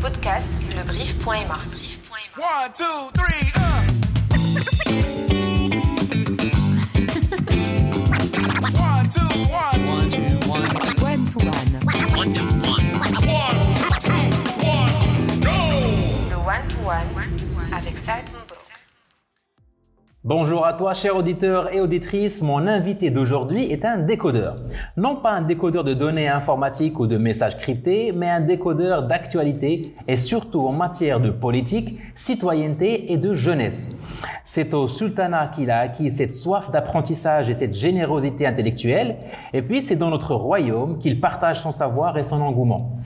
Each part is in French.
podcast lebrief.ma. One, two, three, uh. Bonjour à toi, chers auditeurs et auditrices. Mon invité d'aujourd'hui est un décodeur. Non pas un décodeur de données informatiques ou de messages cryptés, mais un décodeur d'actualité et surtout en matière de politique, citoyenneté et de jeunesse. C'est au sultanat qu'il a acquis cette soif d'apprentissage et cette générosité intellectuelle. Et puis, c'est dans notre royaume qu'il partage son savoir et son engouement.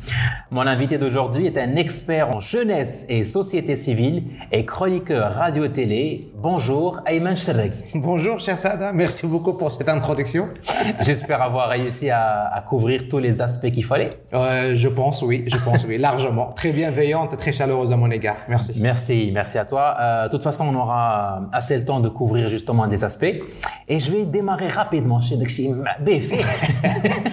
Mon invité d'aujourd'hui est un expert en jeunesse et société civile et chroniqueur radio-télé. Bonjour, Ayman Sherreg. Bonjour, cher Sada. Merci beaucoup pour cette introduction. J'espère avoir réussi à, à couvrir tous les aspects qu'il fallait. Euh, je pense, oui, je pense, oui, largement. Très bienveillante et très chaleureuse à mon égard. Merci. Merci, merci à toi. Euh, de toute façon, on aura assez le temps de couvrir justement des aspects. Et je vais démarrer rapidement chez Dakshi Béfé. Marhaba.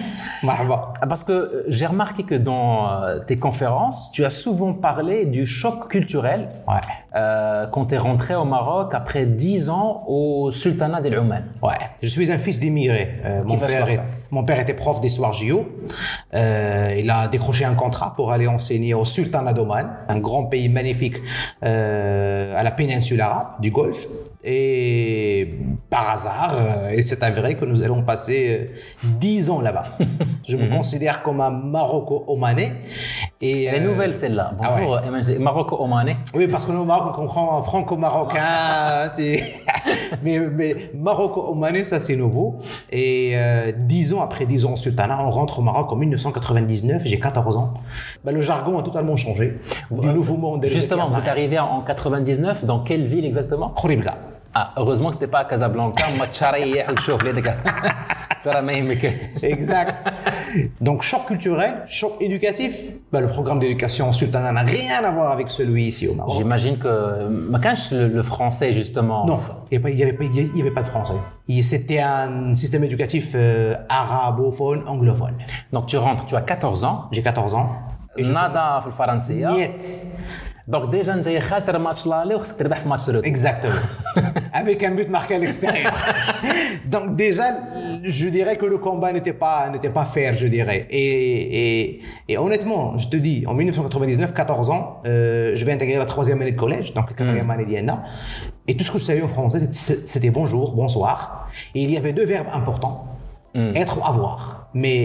Parce que euh, j'ai remarqué que dans euh, tes conférences, tu as souvent parlé du choc culturel Ouais. euh, quand tu es rentré au Maroc après 10 ans au Sultanat d'El Oman. Ouais. Je suis un fils d'immigré. Euh, mon, père est- mon père était prof d'histoire JO. Euh, il a décroché un contrat pour aller enseigner au Sultanat d'Oman, un grand pays magnifique euh, à la péninsule arabe du Golfe. Et par hasard, euh, il s'est avéré que nous allons passer euh, 10 ans là-bas. Je me considère comme un Maroco-Omanais. Et Elle est euh, nouvelle celle-là. Ah Bonjour, ah ouais. Maroco-Omanais. Hein. Oui, parce que nous, Maroc, on comprend franco-marocain. mais, mais Maroco-Omanais, ça c'est nouveau. Et euh, dix euh, ans après, dix ans ensuite, on rentre au Maroc en 1999, j'ai 14 ans. Ben, le jargon a totalement changé. Du nouveau monde. Justement, vous êtes arrivé en 99, dans quelle ville exactement? Khouribga. Ah, heureusement que ce n'était pas à Casablanca, Exact. Donc, choc culturel, choc éducatif. Ben, le programme d'éducation en Sultanat n'a rien à voir avec celui ici au Maroc. J'imagine que Makash, le, français, justement. Non, il n'y avait, pas de français. C'était un système éducatif euh, arabophone, anglophone. Donc, tu rentres, tu as 14 ans. J'ai 14 ans. Et Nada, je... français. Donc déjà انت خاسر ماتش لالي وخصك تربح في ماتش روتور. Exactement. Avec un but marqué à l'extérieur. Donc déjà, je dirais que le combat n'était pas, n'était pas fair, je dirais. Et, et, et honnêtement, je te dis, en 1999, 14 ans, euh, je vais intégrer la troisième année de collège, donc la quatrième année d'INA. Et tout ce que je savais en français, c'était- c'était bonjour, bonsoir. Et il y avait deux verbes importants. Être ou avoir. Mais,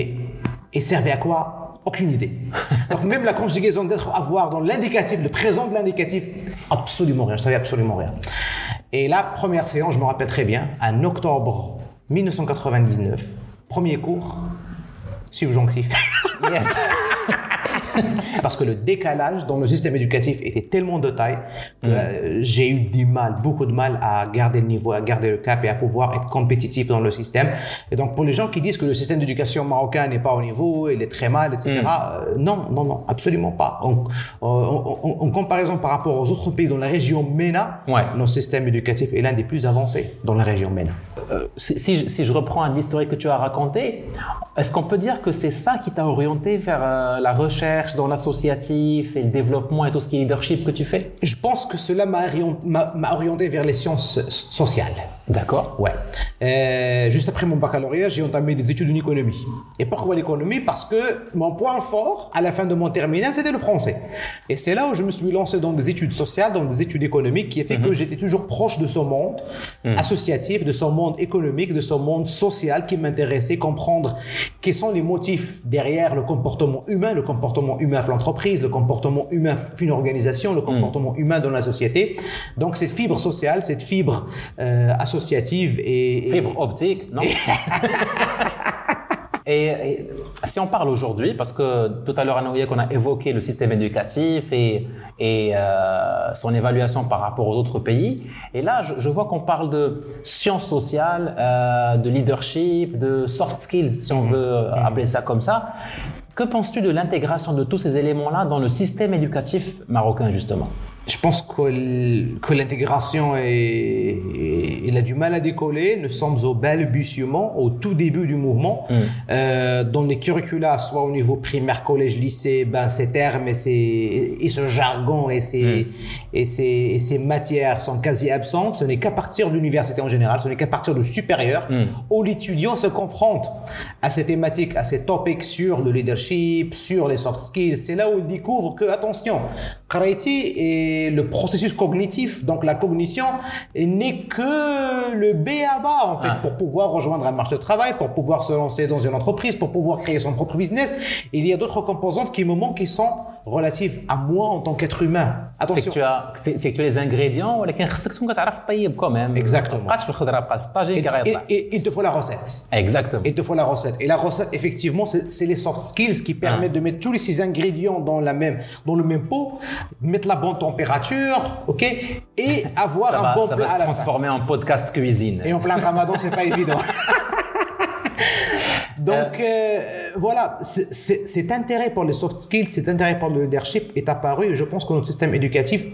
et servait à quoi Aucune idée. Donc même la conjugaison d'être avoir dans l'indicatif, le présent de l'indicatif, absolument rien. Je savais absolument rien. Et la première séance, je me rappelle très bien, en octobre 1999, premier cours, subjonctif. Yes. Parce que le décalage dans le système éducatif était tellement de taille que euh, j'ai eu du mal, beaucoup de mal à garder le niveau, à garder le cap et à pouvoir être compétitif dans le système. Et donc pour les gens qui disent que le système d'éducation marocain n'est pas au niveau, il est très mal, etc. euh, non, non, non, absolument pas. En, en- en- en comparaison par rapport aux autres pays dans la région MENA, Ouais. notre système éducatif est l'un des plus avancés dans la région MENA. Euh, si, si je, si je reprends un historique que tu as raconté, est-ce qu'on peut dire que c'est ça qui t'a orienté vers euh, la recherche dans l'associatif et le développement et tout ce qui est leadership que tu fais? Je pense que cela m'a orienté, vers les sciences sociales. D'accord. Ouais. Euh, juste après mon baccalauréat, j'ai entamé des études en économie. Et pourquoi l'économie? Parce que mon point fort à la fin de mon terminal, c'était le français. Et c'est là où je me suis lancé dans des études sociales, dans des études économiques, qui a fait que j'étais toujours proche de ce monde associatif, de ce monde économique, de ce monde social qui m'intéressait, comprendre quels sont les motifs derrière le comportement humain, le comportement humain de l'entreprise, le comportement humain d'une organisation, le comportement humain dans la société. Donc cette fibre sociale, cette fibre euh, associative et, et- Fibre optique, non? Et, et si on parle aujourd'hui, parce que tout à l'heure, Anoïa, qu'on a évoqué le système éducatif et, et euh, son évaluation par rapport aux autres pays, et là, je, je vois qu'on parle de sciences sociales, euh, de leadership, de soft skills, si on veut euh, appeler ça comme ça. Que penses-tu de l'intégration de tous ces éléments-là dans le système éducatif marocain, justement? Je pense que, l'intégration il a du mal à décoller. Nous sommes au balbutiement, au tout début du mouvement. Euh, dans les curricula, soit au niveau primaire, collège, lycée, ben ces termes et, ces, et ce jargon et ces, et, ces, et ces matières sont quasi absentes. Ce n'est qu'à partir de l'université en général, ce n'est qu'à partir du supérieur où l'étudiant se confronte à ces thématiques, à ces topics sur le leadership, sur les soft skills. C'est là où il découvre que, attention, Qaraiti est le processus cognitif, donc la cognition n'est que le B à bas, en fait, Ah. pour pouvoir rejoindre un marché de travail, pour pouvoir se lancer dans une entreprise, pour pouvoir créer son propre business. Il y a d'autres composantes qui me manquent qui sont relative à moi en tant qu'être humain. Attention. C'est que tu as les ingrédients, mais tu as quand même. Exactement. Il te faut la recette. Exactement. Il te faut la recette. Et la recette, effectivement, c'est les soft skills qui permettent ah. de mettre tous ces ingrédients dans, le même pot, mettre la bonne température, ok, et avoir. Ça va se transformer en podcast cuisine. Et en plein ramadan, c'est pas évident. Euh, Donc. Euh, voilà, cet intérêt pour les soft skills, cet intérêt pour le leadership est apparu je pense que notre système éducatif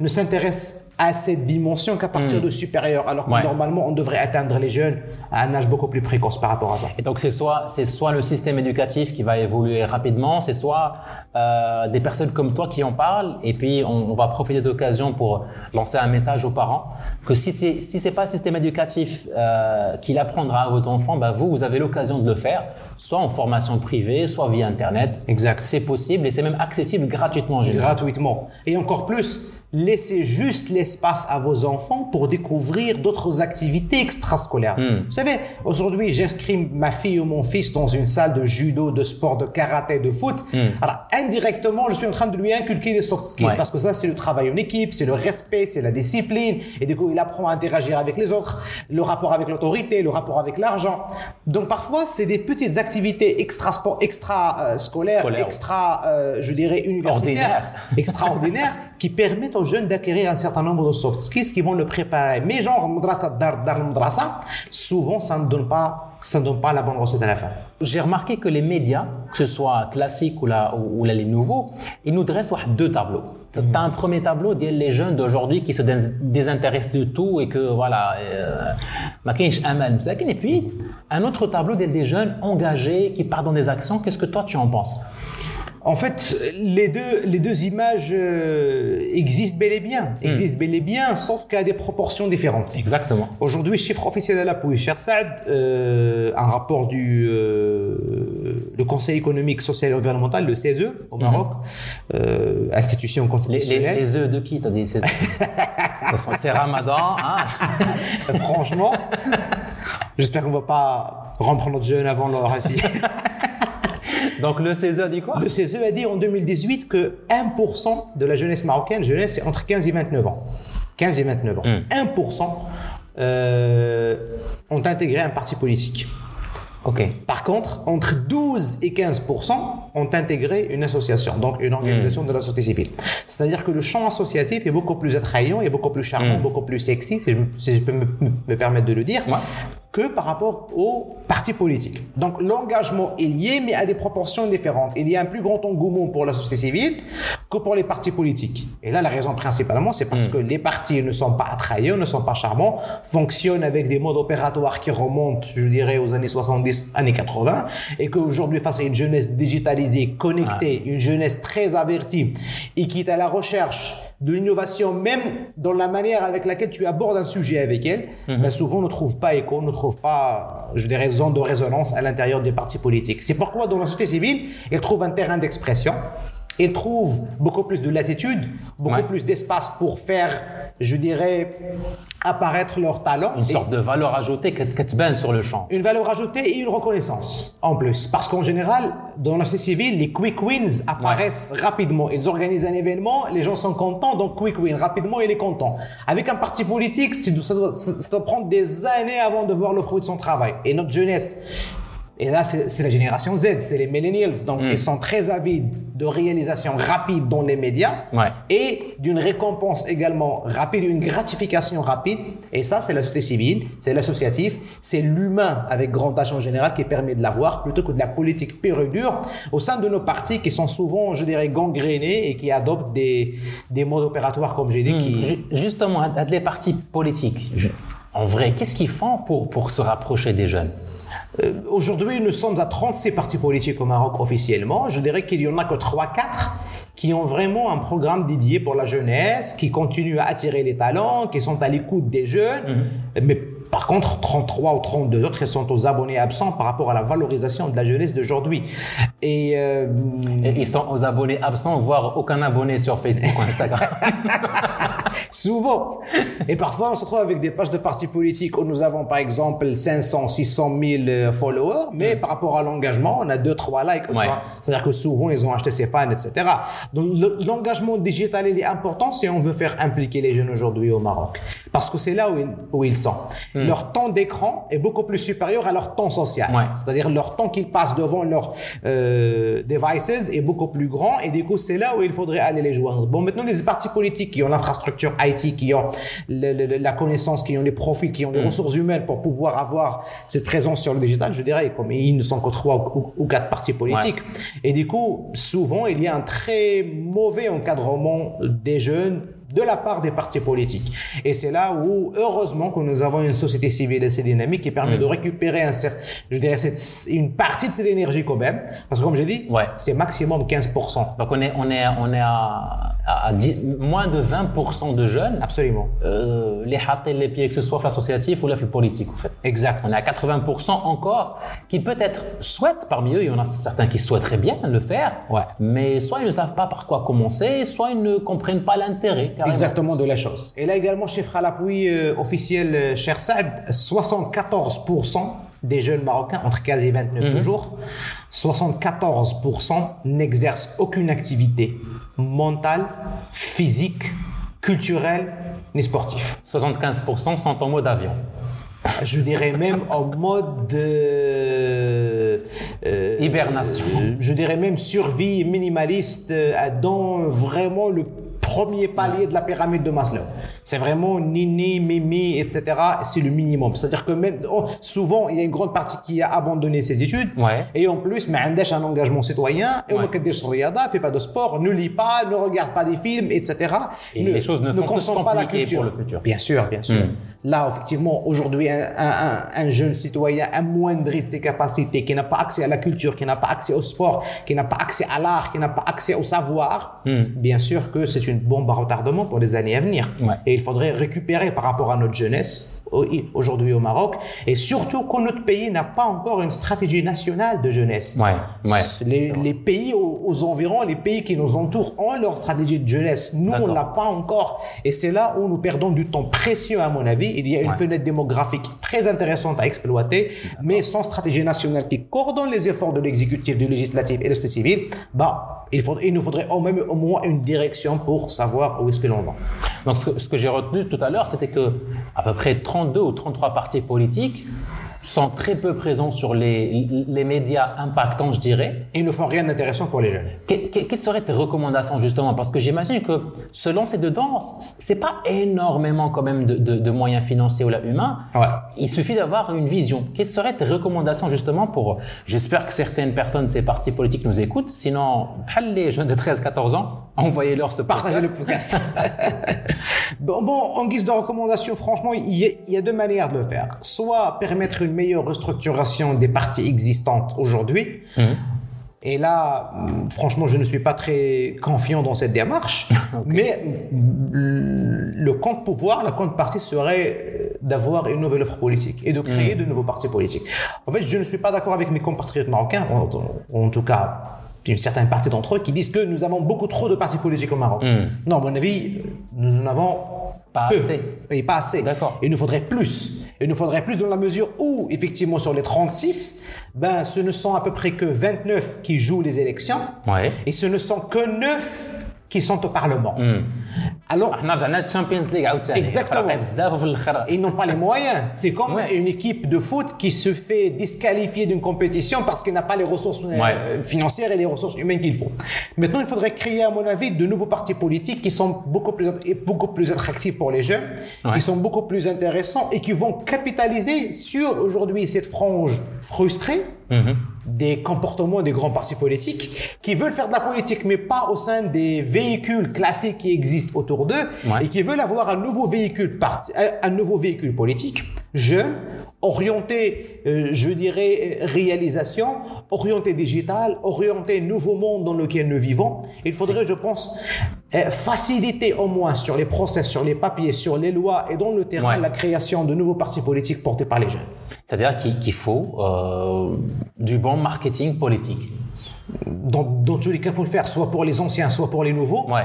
ne s'intéresse à cette dimension qu'à partir de supérieur, alors que Hmm. Ouais. normalement on devrait atteindre les jeunes à un âge beaucoup plus précoce par rapport à ça. Et donc c'est soit c'est soit le système éducatif qui va évoluer rapidement, c'est soit euh, des personnes comme toi qui en parlent. Et puis on, on va profiter de l'occasion pour lancer un message aux parents que si c'est si c'est pas le système éducatif euh, qui l'apprendra à vos enfants, bah vous vous avez l'occasion de le faire, soit en formation privée, soit via internet. Exact. C'est possible et c'est même accessible gratuitement gratuitement. Et encore plus, laissez juste l'espace à vos enfants pour découvrir d'autres activités extrascolaires. Hmm. Vous savez, aujourd'hui, j'inscris ma fille ou mon fils dans une salle de judo, de sport, de karaté, de foot. Alors, indirectement, je suis en train de lui inculquer des soft skills Hmm. Ouais. parce que ça, c'est le travail en équipe, c'est le respect, c'est la discipline. Et du coup, il apprend à interagir avec les autres, le rapport avec l'autorité, le rapport avec l'argent. Donc, parfois, c'est des petites activités extra, sport, extra euh, scolaires, Scolaires. extra, euh, je dirais, universitaires, extraordinaires, qui permettent aux jeunes d'acquérir un certain nombre de soft skills qui vont le préparer. Mais genre, madrasa, dar, dar, madrasa, souvent, ça ne donne pas, ça ne donne pas la bonne recette à la fin. J'ai remarqué que les médias, que ce soit classique ou là, ou les nouveaux, ils nous dressent deux tableaux. Mhm. Tu as un premier tableau des les jeunes d'aujourd'hui qui se désintéressent de tout et que voilà, euh, et puis un autre tableau des jeunes engagés qui partent dans des actions. Qu'est-ce que toi tu en penses? En fait, les deux, les deux images euh, existent bel et bien, existent bel et bien, sauf qu'à des proportions différentes. Exactement. Aujourd'hui, chiffre officiel à l'appui, cher Saad, euh, un rapport du euh, le Conseil économique, social et environnemental, le CESE, au Maroc, euh, institution Les, les, constitutionnelle. les œufs de qui t'as dit? C'est Ramadan. Hein? Franchement, j'espère qu'on va pas rompre notre jeûne avant l'heure ici. Donc le CESE dit quoi? Le CESE a dit en 2018 que 1% de la jeunesse marocaine, jeunesse, c'est entre 15 et 29 ans. 15 et 29 ans. 1% euh, ont intégré un parti politique. Par contre, entre 12 et 15% ont intégré une association, donc une organisation de la société civile. C'est-à-dire que le champ associatif est beaucoup plus attrayant, et beaucoup plus charmant, beaucoup plus sexy, si je, si je peux me, me permettre de le dire, Ouais. Que par rapport aux partis politiques. Donc l'engagement est lié, mais à des proportions différentes. Il y a un plus grand engouement pour la société civile que pour les partis politiques. Et là, la raison principalement, c'est parce que les partis ne sont pas attrayants, ne sont pas charmants, fonctionnent avec des modes opératoires qui remontent, je dirais, aux années 70, années 80, et qu'aujourd'hui, face à une jeunesse digitalisée, connectée, une jeunesse très avertie, et qui est à la recherche de l'innovation, même dans la manière avec laquelle tu abordes un sujet avec elle, ben souvent ne trouve pas écho, ne trouve pas, je dirais, zone de résonance à l'intérieur des partis politiques. C'est pourquoi dans la société civile, elle trouve un terrain d'expression, elle trouve beaucoup plus de latitude, beaucoup Ouais. plus d'espace pour faire, je dirais, apparaître leur talent. Une Et- sorte de valeur ajoutée que tu sur le champ. une valeur ajoutée et une reconnaissance en plus. Parce qu'en général, dans la société civile, les quick wins apparaissent rapidement. Ils organisent un événement, les gens sont contents, donc quick win. Rapidement, il est content. Avec un parti politique, ça doit, ça doit prendre des années avant de voir le fruit de son travail. Et notre jeunesse Et là, c'est la génération Z, c'est les millennials. Donc, ils sont très avides de réalisation rapide dans les médias Ouais. et d'une récompense également rapide, une gratification rapide. Et ça, c'est la société civile, c'est l'associatif, c'est l'humain avec grand H en général qui permet de l'avoir plutôt que de la politique pure et dure au sein de nos partis qui sont souvent, je dirais, gangrénés et qui adoptent des, des modes opératoires, comme j'ai dit, qui... Ju- Justement, à- à les partis politiques, je- en vrai, qu'est-ce qu'ils font pour, pour se rapprocher des jeunes? Euh, Aujourd'hui, nous sommes à 36 partis politiques au Maroc officiellement. Je dirais qu'il y en a que 3-4 qui ont vraiment un programme dédié pour la jeunesse, qui continuent à attirer les talents, qui sont à l'écoute des jeunes. Mais par contre, 33 ou 32 autres, ils sont aux abonnés absents par rapport à la valorisation de la jeunesse d'aujourd'hui. Et euh, Et Ils sont aux abonnés absents, voire aucun abonné sur Facebook ou Instagram. Souvent. Et parfois, on se retrouve avec des pages de partis politiques où nous avons, par exemple, 500, 600 000 euh, followers, mais par rapport à l'engagement, on a 2, 3 likes. Ouais. C'est-à-dire que souvent, ils ont acheté ses fans, etc. Donc, le- l'engagement digital, il est important si on veut faire impliquer les jeunes aujourd'hui au Maroc. Parce que c'est là où ils, où ils sont. Leur temps d'écran est beaucoup plus supérieur à leur temps social. Ouais. C'est-à-dire leur temps qu'ils passent devant leurs euh, devices est beaucoup plus grand et du coup c'est là où il faudrait aller les joindre. Bon maintenant les partis politiques qui ont l'infrastructure IT, qui ont le- le- la connaissance, qui ont les profils, qui ont les ressources humaines pour pouvoir avoir cette présence sur le digital, je dirais comme ils ne sont que trois ou, ou quatre partis politiques. Et du coup souvent il y a un très mauvais encadrement des jeunes de la part des partis politiques. Et c'est là où, heureusement, que nous avons une société civile assez dynamique qui permet de récupérer un je dirais, cette- une partie de cette énergie quand même. Parce que comme j'ai dit, Ouais. c'est maximum 15%. Donc on est, on est, on est à, moins de 20% de jeunes, Absolument. euh, les hâter les pieds, que ce soit l'associatif ou le politique, en fait. Exact. On est à 80% encore qui peut-être souhaitent, parmi eux, il y en a certains qui souhaiteraient bien le faire, Ouais. mais soit ils ne savent pas par quoi commencer, soit ils ne comprennent pas l'intérêt. Carrément. Exactement de la chose. Et là également, chiffre à l'appui euh, officiel, euh, cher Saad, 74% des jeunes Marocains, entre 15 et 29 toujours, 74% n'exercent aucune activité mentale, physique, culturelle ni sportive. 75% sont en mode avion. Je dirais même en mode euh, euh, Hibernation. je dirais même survie minimaliste dans vraiment le premier palier de la pyramide de Maslow. C'est vraiment Nini, Mimi, etc. C'est le minimum. C'est-à-dire que même oh, souvent, il y a une grande partie qui a abandonné ses études. Et en plus, mais un engagement citoyen. Et on ne fait pas de sport, ne lit pas, ne regarde pas des films, etc. Et les choses ne, ne font pas la culture. Bien sûr, bien sûr. Hmm. Là, effectivement, aujourd'hui, un, un, jeune citoyen amoindri de ses capacités, qui n'a pas accès à la culture, qui n'a pas accès au sport, qui n'a pas accès à l'art, qui n'a pas accès au savoir, hmm. bien sûr que c'est une bombe à retardement pour les années à venir. Ouais. Et il faudrait récupérer par rapport à notre jeunesse aujourd'hui au Maroc, et surtout que notre pays n'a pas encore une stratégie nationale de jeunesse. Ouais, ouais. Les, les pays aux, aux environs, les pays qui nous entourent ont leur stratégie de jeunesse. Nous, on l'a pas encore. Et c'est là où nous perdons du temps précieux, à mon avis. Il y a une Ouais. fenêtre démographique très intéressante à exploiter, mais sans stratégie nationale qui coordonne les efforts de l'exécutif, du législatif et de société civile, bah, il, faudrait, il nous faudrait au, même, au moins une direction pour savoir où est-ce que l'on va. Donc ce que, j'ai retenu tout à l'heure, c'était que à peu près 32 ou 33 partis politiques sont très peu présents sur les, les médias impactants, je dirais. Ils ne font rien d'intéressant pour les jeunes. Que- que- quelles seraient tes recommandations justement? Parce que j'imagine que se lancer dedans, c'est pas énormément quand même de, de- de moyens financiers ou là humains. Ouais. Il suffit d'avoir une vision. Quelles seraient tes recommandations justement pour J'espère que certaines personnes de ces partis politiques nous écoutent. Sinon, les jeunes de 13-14 ans, envoyez-leur ce Partagez le podcast. bon, bon, en guise de recommandation, franchement, il y, a, il y a deux manières de le faire. Soit permettre une meilleure restructuration des parties existantes aujourd'hui. Et là, franchement, je ne suis pas très confiant dans cette démarche. Mais le compte pouvoir, la compte partie serait euh, d'avoir une nouvelle offre politique et de créer de nouveaux partis politiques. En fait, je ne suis pas d'accord avec mes compatriotes marocains, en, tout cas une certaine partie d'entre eux, qui disent que nous avons beaucoup trop de partis politiques au Maroc. Non, à mon avis, nous en avons Pas peu. assez. Et pas assez. D'accord. Il nous faudrait plus. Il nous faudrait plus dans la mesure où, effectivement, sur les 36, ben, ce ne sont à peu près que 29 qui jouent les élections. Ouais. Et ce ne sont que 9 qui sont au Parlement. Hmm. Alors, Champions League Exactement. Ils n'ont pas les moyens. C'est comme une équipe de foot qui se fait disqualifier d'une compétition parce qu'elle n'a pas les ressources euh, financières et les ressources humaines qu'il faut. Maintenant, il faudrait créer, à mon avis, de nouveaux partis politiques qui sont beaucoup plus, beaucoup plus attractifs pour les jeunes, qui sont beaucoup plus intéressants et qui vont capitaliser sur aujourd'hui cette frange frustrée. Des comportements des grands partis politiques qui veulent faire de la politique mais pas au sein des véhicules classiques qui existent autour d'eux Ouais. et qui veulent avoir un nouveau véhicule un nouveau véhicule politique jeune orienté euh, je dirais euh, réalisation orienté digital orienté nouveau monde dans lequel nous vivons il faudrait je pense euh, faciliter au moins sur les process sur les papiers sur les lois et dans le terrain Ouais. la création de nouveaux partis politiques portés par les jeunes C'est-à-dire qu'il qu'il faut euh, du bon marketing politique. dans, dans tous les cas, il faut le faire, soit pour les anciens, soit pour les nouveaux. Ouais,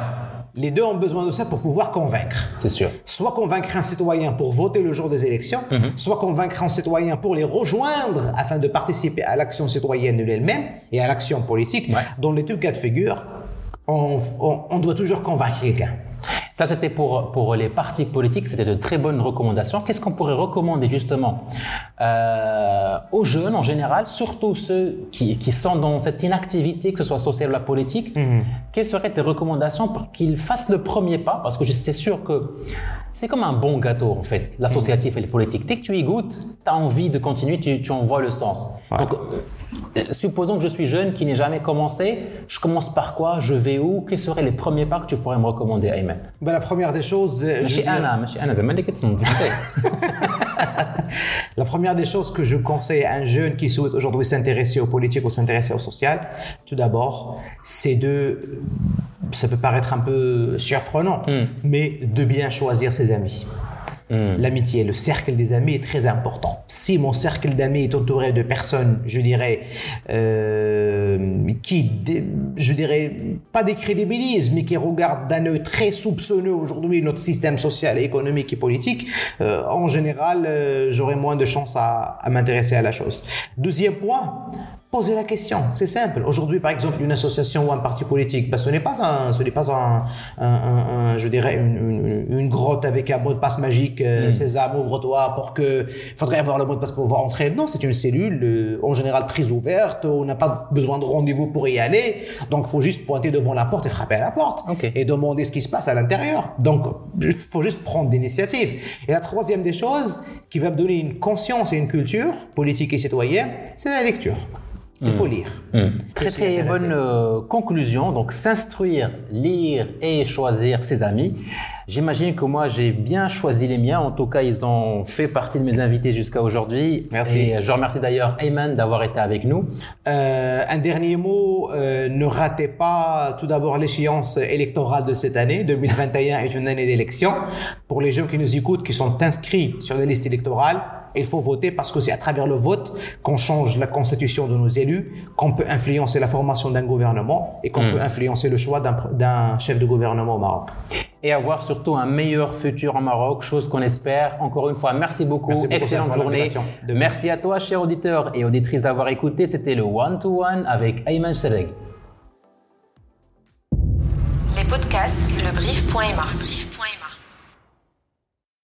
Les deux ont besoin de ça pour pouvoir convaincre. c'est sûr. Soit convaincre un citoyen pour voter le jour des élections, Mhm. soit convaincre un citoyen pour les rejoindre afin de participer à l'action citoyenne elle-même et à l'action politique. Ouais. Dans les deux cas de figure, on, on- on doit toujours convaincre quelqu'un. Ça, c'était pour, pour les partis politiques, c'était de très bonnes recommandations. Qu'est-ce qu'on pourrait recommander justement euh, aux jeunes en général, surtout ceux qui, qui sont dans cette inactivité, que ce soit sociale ou la politique? Quelles seraient tes recommandations pour qu'ils fassent le premier pas? Parce que je- c'est sûr que c'est comme un bon gâteau en fait, l'associatif et le politique. Dès que tu y goûtes, tu as envie de continuer, tu, tu en vois le sens. Donc, euh, supposons que je suis jeune qui n'ai jamais commencé, je commence par quoi? Je vais où? Quels seraient les premiers pas que tu pourrais me recommander, Ayman? Ben, la première des choses, euh, je ماشي dirais- انا ماشي انا زعما اللي كتصنت La première des choses que je conseille à un jeune qui souhaite aujourd'hui s'intéresser aux politiques ou s'intéresser au social, tout d'abord, c'est de, ça peut paraître un peu surprenant, mais de bien choisir ses amis. L'amitié, le cercle des amis est très important. Si mon cercle d'amis est entouré de personnes, je dirais, euh, qui, je dirais, pas décrédibilisent, mais qui regardent d'un œil très soupçonneux aujourd'hui notre système social, économique et politique, euh, en général, euh, j'aurai moins de chances à, à m'intéresser à la chose. Deuxième point, poser la question. C'est simple. Aujourd'hui, par exemple, une association ou un parti politique, ben, ce n'est pas un, ce n'est pas un, un- un- un- je dirais, une, une- une grotte avec un mot de passe magique. euh, Sésame, ouvre-toi pour que. Faudrait avoir le mot de passe pour pouvoir entrer. Non, c'est une cellule, euh, en général très ouverte. On n'a pas besoin de rendez-vous pour y aller. Donc, il faut juste pointer devant la porte et frapper à la porte. Et demander ce qui se passe à l'intérieur. Donc, il faut juste prendre l'initiative. Et la troisième des choses qui va me donner une conscience et une culture politique et citoyenne, c'est la lecture. Il faut lire. Très Je suis très intéressé. bonne euh, conclusion. Donc s'instruire, lire et choisir ses amis. J'imagine que moi j'ai bien choisi les miens. En tout cas, ils ont fait partie de mes invités jusqu'à aujourd'hui. Merci. Et je remercie d'ailleurs Ayman d'avoir été avec nous. Euh, un dernier mot, euh, ne ratez pas tout d'abord l'échéance électorale de cette année. 2021 est une année d'élection. Pour les jeunes qui nous écoutent, qui sont inscrits sur les listes électorales, il faut voter parce que c'est à travers le vote qu'on change la constitution de nos élus, qu'on peut influencer la formation d'un gouvernement et qu'on peut influencer le choix d'un chef de gouvernement au Maroc. Et avoir surtout un meilleur futur en Maroc, chose qu'on espère. Encore une fois, merci beaucoup. Merci beaucoup, Excellente journée. De. Merci à toi, chers auditeurs et auditrices, d'avoir écouté. C'était le One to One avec Ayman Sereg. Les podcasts, le brief.ma.